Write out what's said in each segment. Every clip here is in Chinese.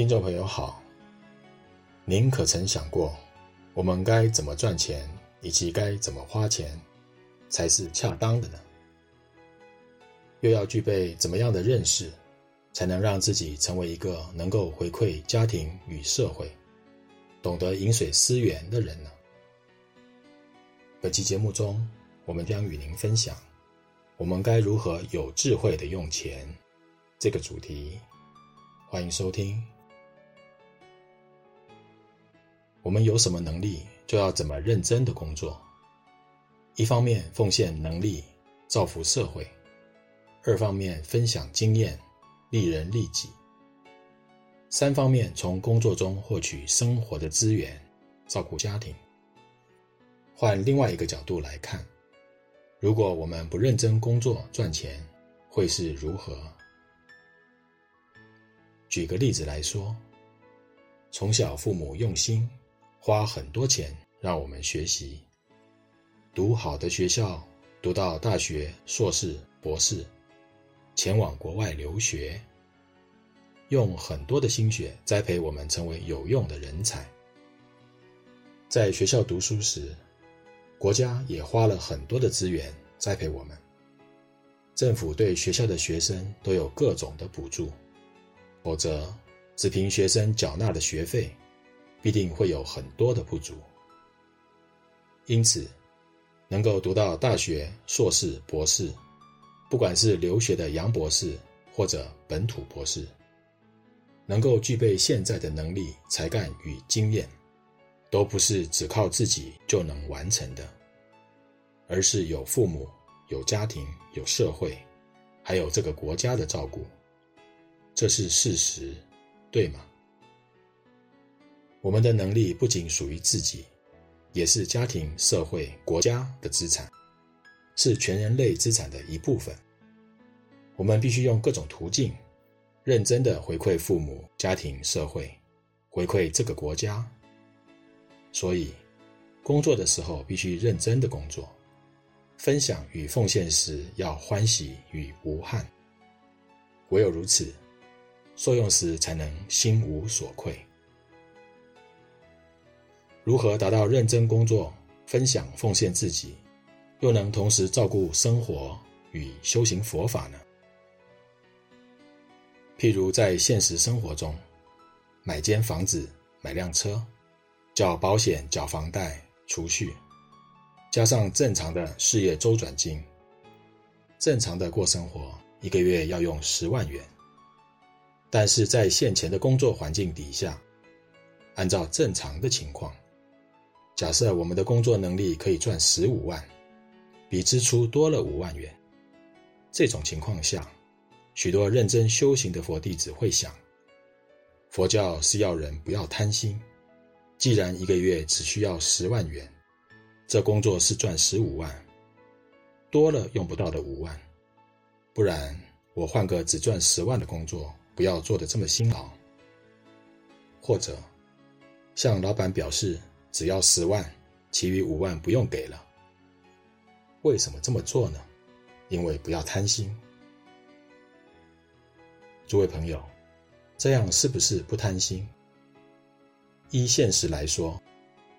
听众朋友好，您可曾想过，我们该怎么赚钱，以及该怎么花钱，才是恰当的呢？又要具备怎么样的认识，才能让自己成为一个能够回馈家庭与社会、懂得饮水思源的人呢？本期节目中，我们将与您分享，我们该如何有智慧的用钱这个主题。欢迎收听。我们有什么能力，就要怎么认真的工作。一方面奉献能力，造福社会；二方面分享经验，利人利己；三方面从工作中获取生活的资源，照顾家庭。换另外一个角度来看，如果我们不认真工作赚钱，会是如何？举个例子来说，从小父母用心。花很多钱让我们学习，读好的学校，读到大学、硕士、博士，前往国外留学，用很多的心血栽培我们成为有用的人才。在学校读书时，国家也花了很多的资源栽培我们。政府对学校的学生都有各种的补助，否则只凭学生缴纳的学费。必定会有很多的不足，因此，能够读到大学、硕士、博士，不管是留学的洋博士或者本土博士，能够具备现在的能力、才干与经验，都不是只靠自己就能完成的，而是有父母、有家庭、有社会，还有这个国家的照顾，这是事实，对吗？我们的能力不仅属于自己，也是家庭、社会、国家的资产，是全人类资产的一部分。我们必须用各种途径，认真的回馈父母、家庭、社会，回馈这个国家。所以，工作的时候必须认真的工作，分享与奉献时要欢喜与无憾。唯有如此，受用时才能心无所愧。如何达到认真工作、分享奉献自己，又能同时照顾生活与修行佛法呢？譬如在现实生活中，买间房子、买辆车、缴保险、缴房贷、储蓄，加上正常的事业周转金，正常的过生活，一个月要用十万元。但是在现前的工作环境底下，按照正常的情况，假设我们的工作能力可以赚十五万，比支出多了五万元。这种情况下，许多认真修行的佛弟子会想：佛教是要人不要贪心。既然一个月只需要十万元，这工作是赚十五万，多了用不到的五万。不然我换个只赚十万的工作，不要做得这么辛劳。或者向老板表示。只要十万，其余五万不用给了。为什么这么做呢？因为不要贪心。诸位朋友，这样是不是不贪心？依现实来说，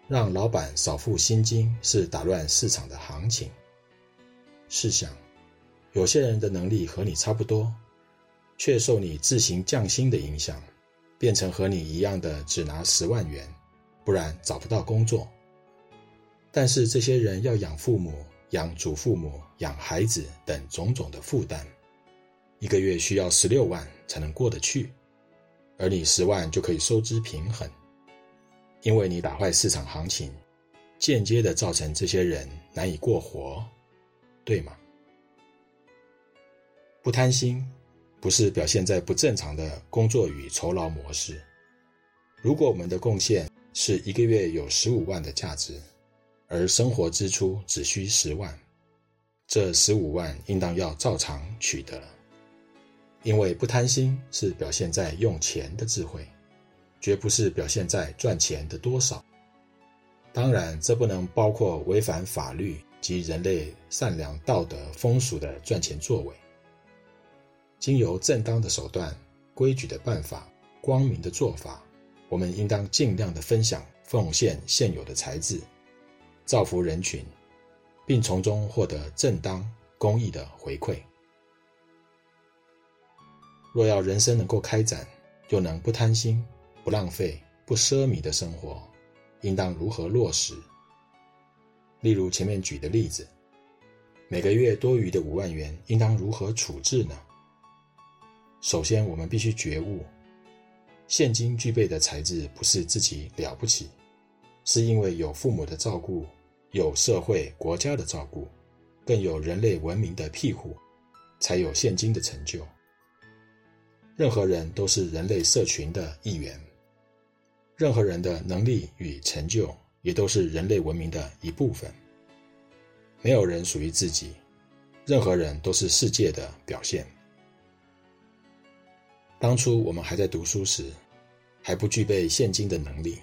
让老板少付薪金是打乱市场的行情。试想，有些人的能力和你差不多，却受你自行降薪的影响，变成和你一样的只拿十万元。不然找不到工作。但是这些人要养父母、养祖父母、养孩子等种种的负担，一个月需要十六万才能过得去，而你十万就可以收支平衡，因为你打坏市场行情，间接的造成这些人难以过活，对吗？不贪心，不是表现在不正常的工作与酬劳模式。如果我们的贡献，是一个月有十五万的价值，而生活支出只需十万，这十五万应当要照常取得。因为不贪心是表现在用钱的智慧，绝不是表现在赚钱的多少。当然，这不能包括违反法律及人类善良道德风俗的赚钱作为。经由正当的手段、规矩的办法，光明的做法，我们应当尽量的分享奉献现有的财质，造福人群，并从中获得正当公益的回馈。若要人生能够开展，又能不贪心、不浪费、不奢靡的生活，应当如何落实？例如前面举的例子，每个月多余的五万元，应当如何处置呢？首先，我们必须觉悟，现今具备的财质不是自己了不起，是因为有父母的照顾，有社会国家的照顾，更有人类文明的庇护，才有现今的成就。任何人都是人类社群的一员，任何人的能力与成就也都是人类文明的一部分。没有人属于自己，任何人都是世界的表现。当初我们还在读书时，还不具备现今的能力，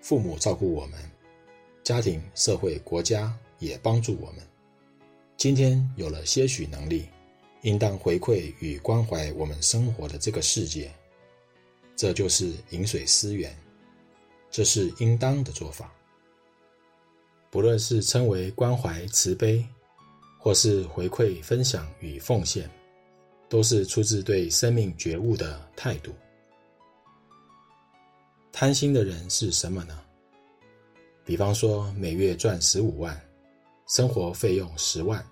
父母照顾我们，家庭、社会、国家也帮助我们。今天有了些许能力。应当回馈与关怀我们生活的这个世界，这就是饮水思源，这是应当的做法。不论是称为关怀慈悲，或是回馈分享与奉献，都是出自对生命觉悟的态度。贪心的人是什么呢？比方说，每月赚十五万，生活费用十万。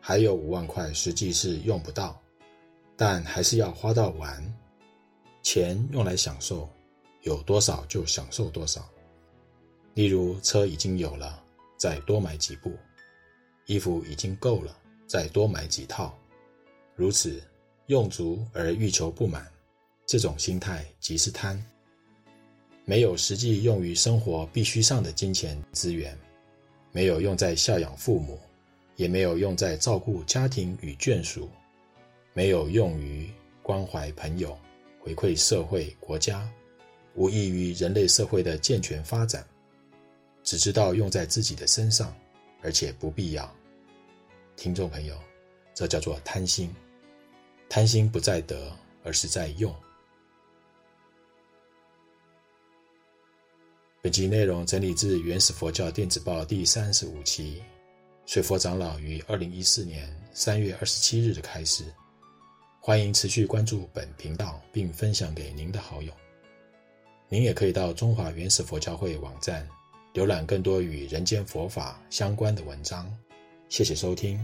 还有五万块，实际是用不到，但还是要花到完。钱用来享受，有多少就享受多少。例如，车已经有了，再多买几部；衣服已经够了，再多买几套。如此用足而欲求不满，这种心态即是贪。没有实际用于生活必需上的金钱资源，没有用在孝养父母。也没有用在照顾家庭与眷属，没有用于关怀朋友、回馈社会国家，无益于人类社会的健全发展。只知道用在自己的身上，而且不必要。听众朋友，这叫做贪心。贪心不在得，而是在用。本集内容整理自《原始佛教电子报》第三十五期。水佛长老于二零一四年三月二十七日的开示，欢迎持续关注本频道，并分享给您的好友。您也可以到中华原始佛教会网站浏览更多与人间佛法相关的文章。谢谢收听。